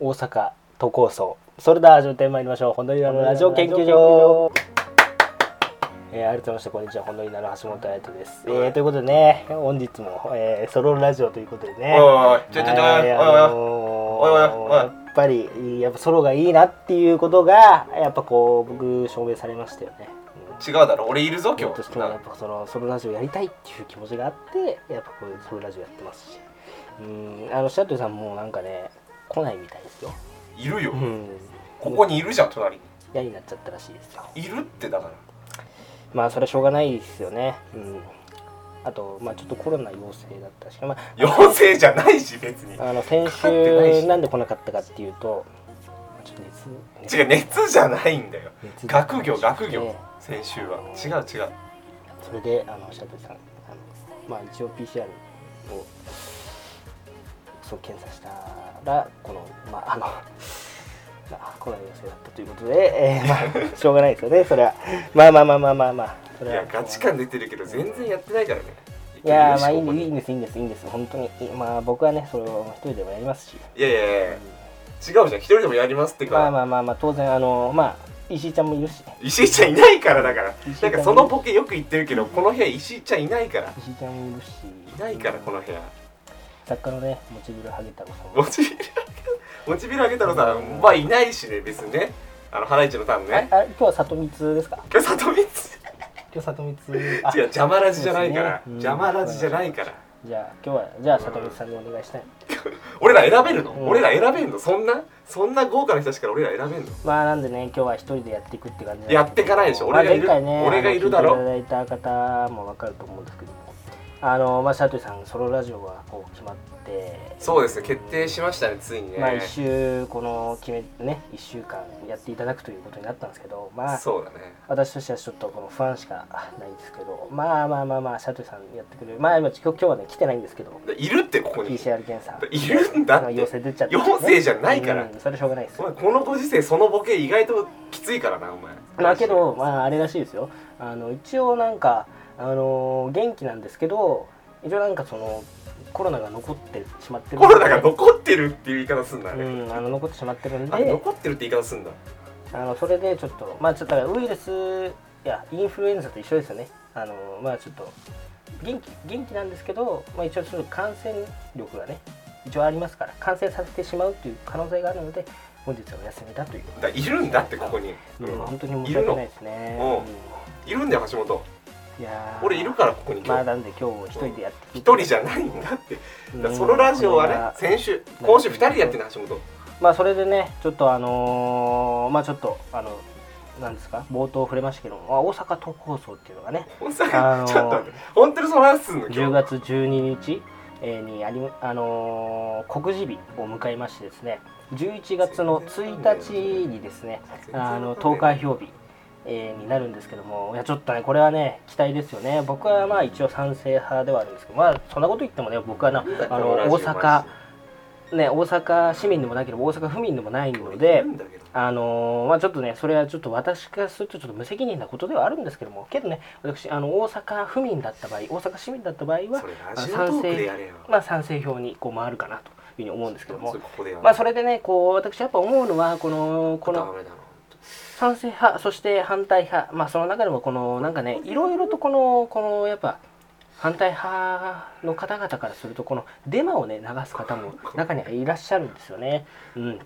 大阪都構想。それでは始めてまいりましょう。本土井のラジオ研究所。えー、改めましてこんにちは。本土井の橋本彩人です、えー、ということでね本日も、えー、ソロラジオということでね。おいおい。ちょちょちょおい。はいあのーおいおいおい。やっぱりやっぱソロがいいなっていうことがやっぱこう僕証明されましたよね、うん違うだろ。俺いるぞ今日。としてはやっぱそのソロラジオやりたいっていう気持ちがあってやっぱこういうソロラジオやってますし。うんあのシャットルさんもなんかね来ないみたいですよ。いるよ。うん。ここにいるじゃん隣。に嫌になっちゃったらしいですよ。いるってだから。まあそれはしょうがないですよね。うん。あとまあちょっとコロナ陽性だったしまあ陽性じゃないし別に。あの先かかってないし。週なんで来なかったかっていうとちょっと熱違う熱じゃないんだよ。熱学業学業。ね先週は。違う違う。それであのシャトルさんあのまあ一応 PCR をそう検査したらこのまああの まあコロナ陽性だったということで、えー、まあしょうがないですよねそれは。まあまあまあまあまあまあそれは。いやガチ感出てるけど全然やってないからね。いやーまあいいんですいいんですいいんです本当に。まあ僕はねそれを一人でもやりますし。いやいやいや違うじゃん。一人でもやりますってか。まあまあまあまあ当然あのまあ石井ちゃんもいるし。ね石井ちゃんいないからだから。なんんかそのボケよく言ってるけどこの部屋石井ちゃんいないから。石井ちゃんもいるし。いないからこの部屋作家のねモチビルハゲ太郎さん。モもチビルモチビルあげ太郎さんはいないしね別にね。あのハライチのターンね。ああ今日は里光ですか？今日里光。今日里光。あ 違う邪魔ラジじゃないから、ねうん邪魔ラジじゃないから。じゃあ今日はじゃあ里光さんにお願いしたい。俺ら選べるの、うん。俺ら選べんの？そんな？そんな豪華な人たちから俺ら選べんの？まあなんでね今日は一人でやっていくって感じやってかないでしょ。俺がいる。まあね俺がいるだろ。いただいた方もわかると思うんですけどあのまあシャトルさんソロラジオがこう決まってそうですね決定しましたねついにね、まあ一週この決めね一週間やっていただくということになったんですけどまあそうだね。私としてはちょっとこの不安しかないんですけどまあまあまあまあシャトルさんやってくれる。まあ今今日今日はね来てないんですけどでいるってここに。PCR 検査。いるんだって。陽性出ちゃって、陽性じゃないから。うんそれしょうがないですお前このご時世そのボケ意外ときついからなお前。まあけどまああれらしいですよ。あの一応なんかあの元気なんですけど一応なんかそのコロナが残ってしまってるコロナが残ってるっていう言い方すんだね、うんあの残ってしまってるんあで残ってるって言い方すんだ。あのそれでちょっとまあちょっとだからウイルスいやインフルエンザと一緒ですよね。あのまあちょっと元気元気なんですけど、まあ、一応ちょっと感染力がね一応ありますから感染させてしまうという可能性があるので本日はお休みだという。だいるんだってここに、うん、本当に申いるのし訳ないですね。いるんだよ橋本。うんいやー。俺いるからここにまあなんで今日一人でやって一人じゃないんだって。だからソロラジオはね先週今週二人でやってるの橋本。まあそれでねちょっとあのーまあちょっとあのなんですか？冒頭触れましたけど大阪都構想っていうのがね。ほんとにあのーちょっと待って。本当にその話すんの？今日。10月12日えーにありあのー告示日を迎えましてですね。11月の1日にですねあの投開票日、えーになるんですけどもいやちょっとねこれはね期待ですよね。僕はまあ一応賛成派ではあるんですけどまあそんなこと言ってもね僕はなあの大阪ね大阪市民でもなければ大阪府民でもないのであのーまあちょっとねそれはちょっと私からするとちょっと無責任なことではあるんですけどもけどね私あの大阪府民だった場合大阪市民だった場合はそれラジオトークでやれよ。まあ賛成票にこう回るかなというふうに思うんですけども。それここまあそれでねこう私やっぱ思うのはこのこの賛成派そして反対派まあその中でもこのなんかねいろいろとこのこのやっぱ反対派の方々からするとこのデマをね流す方も中にはいらっしゃるんですよね。うん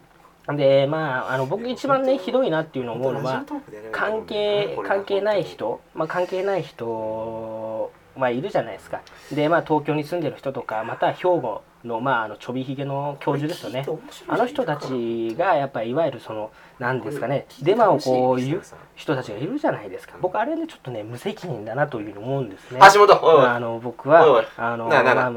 でまああの僕一番ねひどいなっていうのを思うのは関係関係ない人、まあ、関係ない人、まあ、いるじゃないですかで、まあ、東京に住んでる人とかまた兵庫の,、まあ、あのちょびひげの教授ですよね。あの人たちがやっぱりいわゆるその何ですかね。デマをこう言う人たちがいるじゃないですか。僕あれねちょっとね無責任だなというふうに思うんですね。橋本あの僕はあの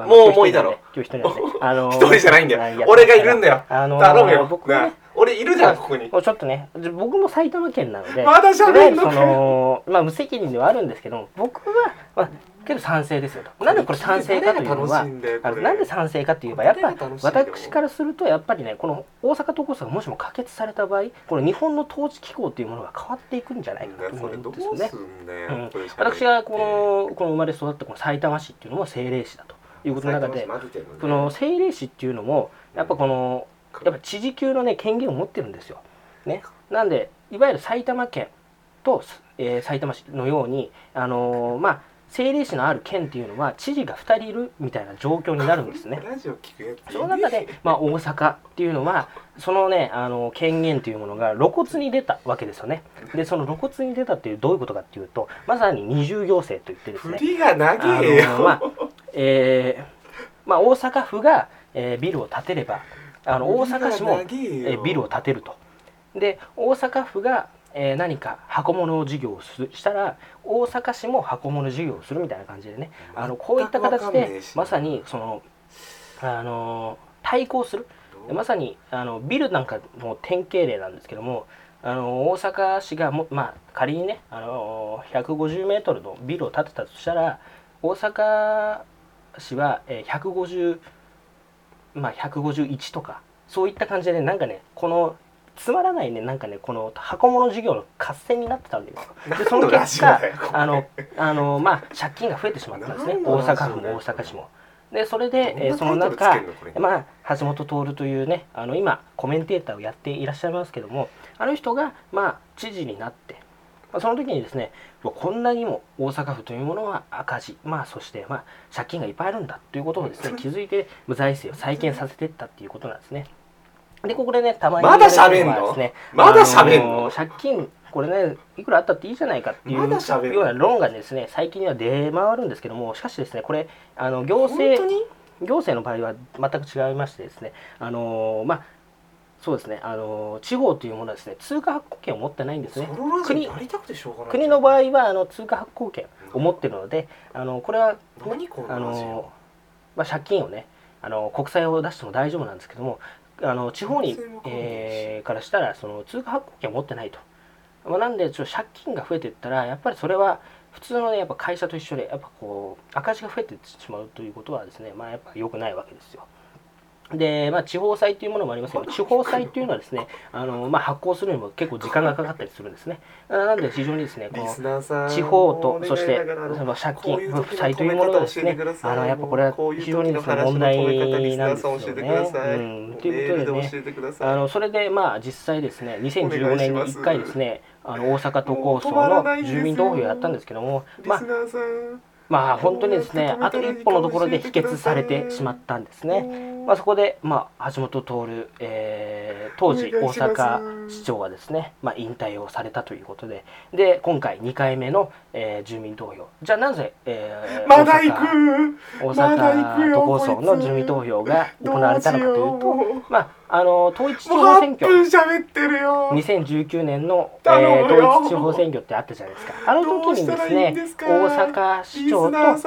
もうもういいだろ。今日一人なんであの 一人じゃないんだあよ俺がいるんだよ。あの頼むよ。僕はね俺いるじゃんここに。ちょっとね僕も埼玉県なので。まだ喋んのかよいわゆるそのまあ無責任ではあるんですけども僕は、まあ、けど賛成ですよと。なんでこれ賛成かというのはあのなんで賛成かといえばやっぱ誰が楽しいんだよ。私からするとやっぱりねこの大阪都構想がもしも可決された場合この日本の統治機構というものが変わっていくんじゃないかと思ううんですよね。うん私がこのこの生まれ育ったこの埼玉市っていうのも政令市だということの中でこの政令市っていうのもやっぱこのやっぱ知事級のね権限を持ってるんですよ。ね、なんでいわゆる埼玉県と、えー、埼玉市のように、あのー、まあ、政令市のある県っていうのは知事が2人いるみたいな状況になるんですね。その中で、まあ、大阪っていうのはそのねあの権限というものが露骨に出たわけですよね。でその露骨に出たっていうどういうことかっていうとまさに二重行政といってですね。まあえーまあ、大阪府が、えー、ビルを建てればあの大阪市も、えー、ビルを建てると。で大阪府がえー、何か箱物事業をしたら大阪市も箱物事業をするみたいな感じでね。あのこういった形でまさにそのあの対抗する。まさにあのビルなんかも典型例なんですけどもあの大阪市がも、まあ、仮にねあの150メートルのビルを建てたとしたら大阪市は150まあ151とかそういった感じでなんかねこのつまらないねなんかねこの箱物事業の合戦になってたわけですよ。でその結果あのあのまあ借金が増えてしまったんですね。大阪府も大阪市も。でそれで、えー、その中、まあ、橋本徹というねあの今コメンテーターをやっていらっしゃいますけどもあの人が、まあ、知事になって、まあ、その時にですねこんなにも大阪府というものは赤字、まあ、そして、まあ、借金がいっぱいあるんだということをですね気づいて無財政を再建させていったっていうことなんですね。でここでねたまにまだ喋んの、ね、まだ喋んの？借金これねいくらあったっていいじゃないかっていうような論がですね最近には出回るんですけどもしかしですねこれあの行政行政の場合は全く違いましてですねあのまあそうですねあの地方というものはですね通貨発行権を持ってないんですね。国国の場合はあの通貨発行権を持ってるのであのこれはあの、まあ、借金をねあの国債を出しても大丈夫なんですけどもあの地方に、えー、からしたらその通貨発行権を持ってないと、まあ、なんでちょっと借金が増えていったらやっぱりそれは普通の、ね、やっぱ会社と一緒でやっぱこう赤字が増えてしまうということはですねまあやっぱ良くないわけですよ。で、まあ、地方債というものもありますけど、地方債というのはですね、あのまあ、発行するにも結構時間がかかったりするんですね。なので、非常にですね、この地方と、そして、その借金、負債というものがですね、あのやっぱこれは非常にですね、問題なんですよね。うん、ということでね、あのそれで、まあ、実際ですね、2015年に1回ですね、あの大阪都構想の住民投票をやったんですけども、まあ、まあ本当にですねあと一歩のところで否決されてしまったんですね。まあ、そこで、まあ、橋本徹、えー、当時大阪市長はですね、まあ、引退をされたということで。で今回2回目の、えー、住民投票。じゃあなぜ、えー、まだ行く。大阪都構想の住民投票が行われたのかというとまああの統一地方選挙。2019年の、えー、統一地方選挙ってあったじゃないですか。あの時にですね大阪市長と大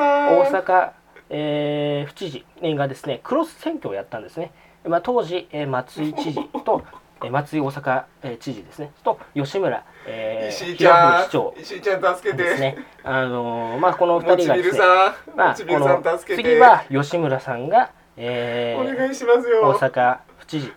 阪、えー、府知事がですねクロス選挙をやったんですね、まあ、当時、えー、松井知事と え松井大阪、えー、知事ですね。と吉村、えー、市長石井ちゃん助けて。ですね。あのー、まあこの二人がですねまあこの次は吉村さんが、えー、お願いしますよ。大阪知事に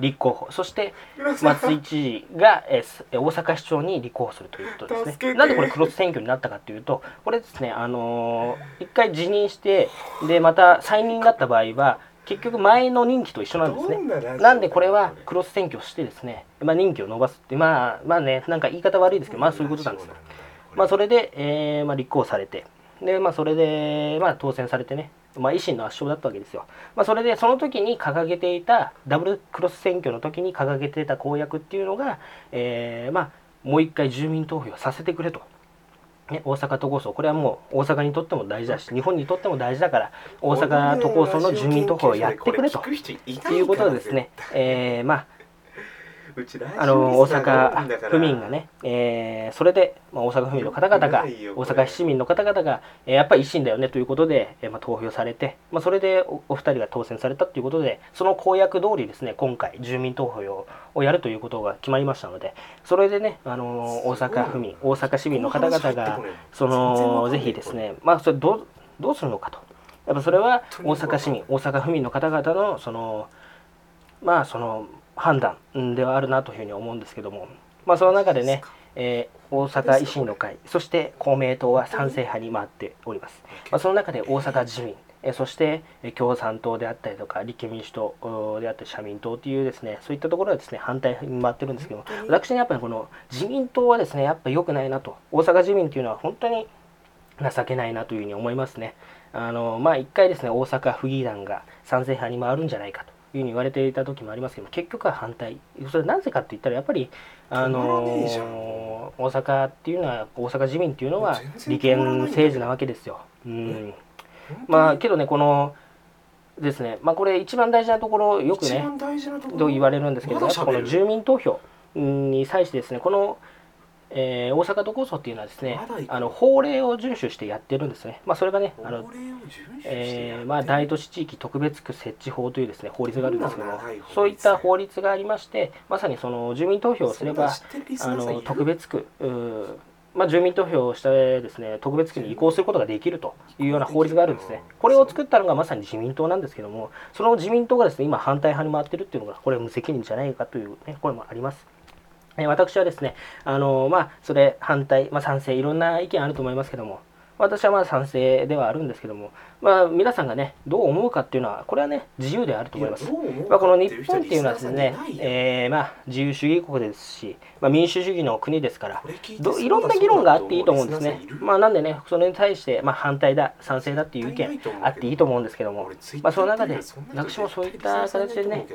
立候補。そして松井知事が、えー、大阪市長に立候補するということですね。なんでこれクロス選挙になったかというとこれですねあのー、一回辞任してでまた再任になった場合は結局前の任期と一緒なんですね。なんでこれはクロス選挙してですね、まあ、任期を延ばすってまあまあねなんか言い方悪いですけどまあそういうことなんですまあそれで、えーまあ、立候補されてでまあそれで、まあ、当選されてねまあ、維新の圧勝だったわけですよ。まあ、それでその時に掲げていたダブルクロス選挙の時に掲げていた公約っていうのが、えー、まあ、もう一回住民投票させてくれと。ね、大阪都構想これはもう大阪にとっても大事だし日本にとっても大事だから大阪都構想の住民投票をやってくれということでですね、えー、まああの大阪府民がね、えー、それで、まあ、大阪府民の方々が大阪市民の方々が、えー、やっぱり維新だよねということで、えーまあ、投票されて、まあ、それでおお二人が当選されたということでその公約通りですね今回住民投票をやるということが決まりましたのでそれでね、あの大阪府民大阪市民の方々がそのぜひですねまあそれどうどうするのかと。やっぱそれは大阪市民大阪府民の方々のそのまあその判断ではあるなというふうに思うんですけども、まあ、その中でね、えー、大阪維新の会そして公明党は賛成派に回っております、まあ、その中で大阪自民えそしてえ共産党であったりとか立憲民主党おであったり社民党っていうですねそういったところはですね反対に回ってるんですけども私ねやっぱりこの自民党はですねやっぱ良くないなと。大阪自民っていうのは本当に情けないなというふうに思いますね。あのまあ一回ですね大阪府議団が賛成派に回るんじゃないかというふうに言われていた時もありますけど結局は反対。それなぜかって言ったらやっぱりあの大阪っていうのは大阪自民っていうのは利権政治なわけですよ。うん。まあけどねこのですね。まあこれ一番大事なところよくねと言われるんですけど、やっぱこの住民投票に際してですねこのえー、大阪都構想っていうのはですね、ま、あの法令を遵守してやってるんですね。まあ、それがね、あのえー、まあ、大都市地域特別区設置法というですね法律があるんですけども、そういった法律がありまして、まさにその住民投票をすれば、あの特別区、まあ、住民投票をしてですね特別区に移行することができるというような法律があるんですね。これを作ったのがまさに自民党なんですけども、その自民党がですね今反対派に回ってるっていうのがこれは無責任じゃないかというねこれもあります。私はですね、あのまあ、それ反対、まあ、賛成、いろんな意見あると思いますけども、私はまあ賛成ではあるんですけども、まあ、皆さんがね、どう思うかっていうのは、これはね、自由であると思います。まあ、この日本っていうのはですね、えー、まあ、自由主義国ですし、まあ、民主主義の国ですからど、いろんな議論があっていいと思うんですね。まあ、なんでね、それに対して、まあ、反対だ、賛成だっていう意見あっていいと思うんですけども、まあ、その中で、私もそういった形でね、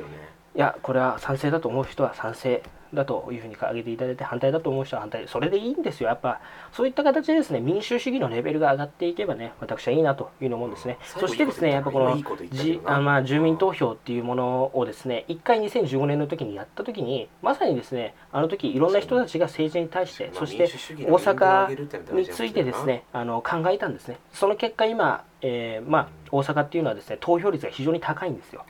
いや、これは賛成だと思う人は賛成。だというふうに挙げていただいて反対だと思う人は反対。それでいいんですよ。やっぱそういった形でですね民主主義のレベルが上がっていけばね私はいいなというのもですねそしてですねやっぱこのじあまあ住民投票っていうものをですね1回2015年の時にやった時にまさにですねあの時いろんな人たちが政治に対してそして大阪についてですねあの考えたんですね。その結果今、えー、まあ大阪っていうのはですね投票率が非常に高いんですよ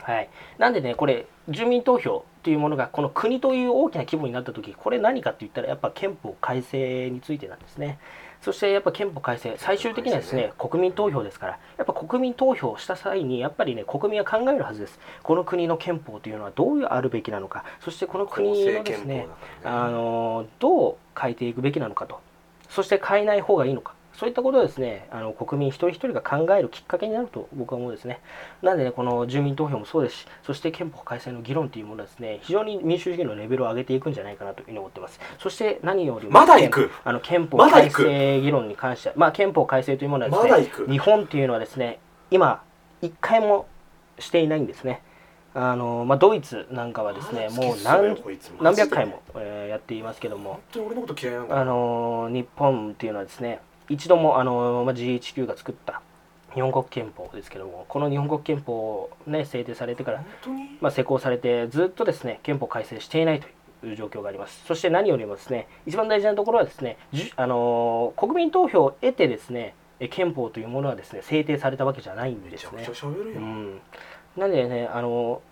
はい、なんでねこれ住民投票というものがこの国という大きな規模になった時これ何かって言ったらやっぱ憲法改正についてなんですね。そしてやっぱ憲法改正最終的にはですね国民投票ですからやっぱ国民投票した際にやっぱりね国民は考えるはずです。この国の憲法というのはどうあるべきなのか。そしてこの国のですねあのどう変えていくべきなのかと。そして変えない方がいいのかそういったことをですね、あの国民一人一人が考えるきっかけになると僕は思うんですね。なのでね、この住民投票もそうですし、そして憲法改正の議論というものはですね、非常に民主主義のレベルを上げていくんじゃないかなというふうに思ってます。そして何よりも、まだ行く！あの憲法改正議論に関しては、まあ憲法改正というものはですね、日本というのはですね、今、一回もしていないんですね。あのまあ、ドイツなんかはですね、もう何何百回も、えー、やっていますけども、あの日本っていうのはですね、一度もあの、まあ、GHQ が作った日本国憲法ですけどもこの日本国憲法ね制定されてから、まあ、施行されてずっとですね憲法改正していないという状況があります。そして何よりもですね一番大事なところはですねあの国民投票を得てですね憲法というものはですね制定されたわけじゃないんですね。うん、なんでねあの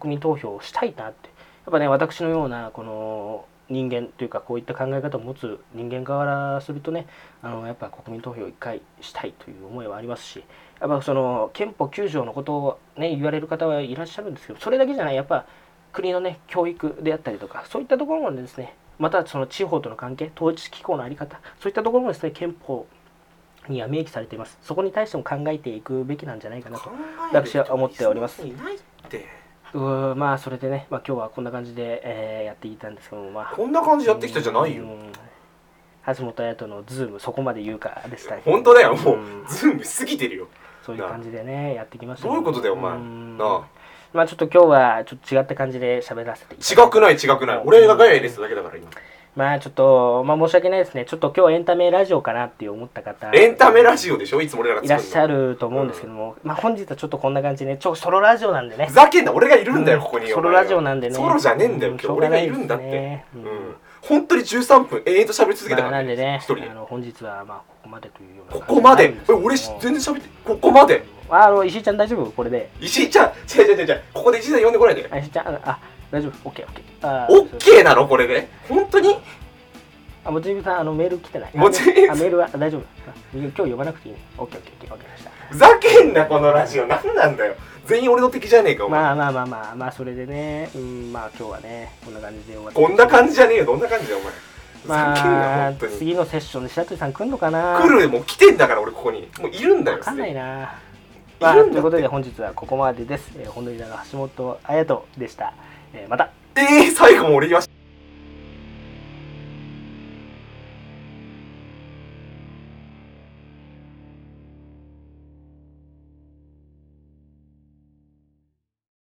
国民投票をしたいなって。やっぱね私のようなこの人間というかこういった考え方を持つ人間側からするとねあのやっぱ国民投票を1回したいという思いはありますしやっぱその憲法9条のことを、ね、言われる方はいらっしゃるんですけどそれだけじゃないやっぱ国のね教育であったりとかそういったところもですねまたその地方との関係統一機構の在り方そういったところもですね憲法には明記されていますそこに対しても考えていくべきなんじゃないかなと私は思っております。うまあそれでね、まあ、今日はこんな感じで、えー、やっていたんですけども、まあ、こんな感じでやってきたじゃないよ。橋本彩とのズームそこまで言うかでした本当だよもう、うん、ズーム過ぎてるよ。そういう感じでねやってきました、ど。ういうことだよお前。なあ。まあちょっと今日はちょっと違った感じで喋らせて違くない違くない。俺がガヤ入れてただけだから今まあちょっと、まあ申し訳ないですね。ちょっと今日エンタメラジオかなって思った方。エンタメラジオでしょ？いつも俺らがいらっしゃると思うんですけども、うん、まあ本日はちょっとこんな感じで、ちょ、ソロラジオなんでね。ふざけんな。俺がいるんだよ、うん、ここに。ソロラジオなんでね。ソロじゃねえんだよ、今日。俺がいるんだって。うん。本当に13分永遠と喋り続けたから、ね、なんでね、あの本日はまあここまでというようなここまで。え俺全然喋ってここまで。あの石井ちゃん大丈夫？これで。石井ちゃん違う違う違うここで石井ちゃん呼んでこないで。石井ちゃんあ大丈夫 ?OKOK ーオッケーなの？これで？本当に？あもちみさんあのメール来てない。もちみあメールは？大丈夫。今日呼ばなくていいね。OKOKOK でしたふざけんなこのラジオ。何なんだよ。全員俺の敵じゃねえかお前。まあまあまあまあまあそれでね。うんまあ今日はねこんな感じで終わって。こんな感じじゃねえよ。どんな感じだよお前。まあ、次のセッションで白鳥さん来るのかな？来るもう来てんだから俺ここに。もういるんだよ分かんないな。まあ、ということで本日はここまでです。えー、本土の橋本綾人でした。えー、また。えー、最後も俺言わした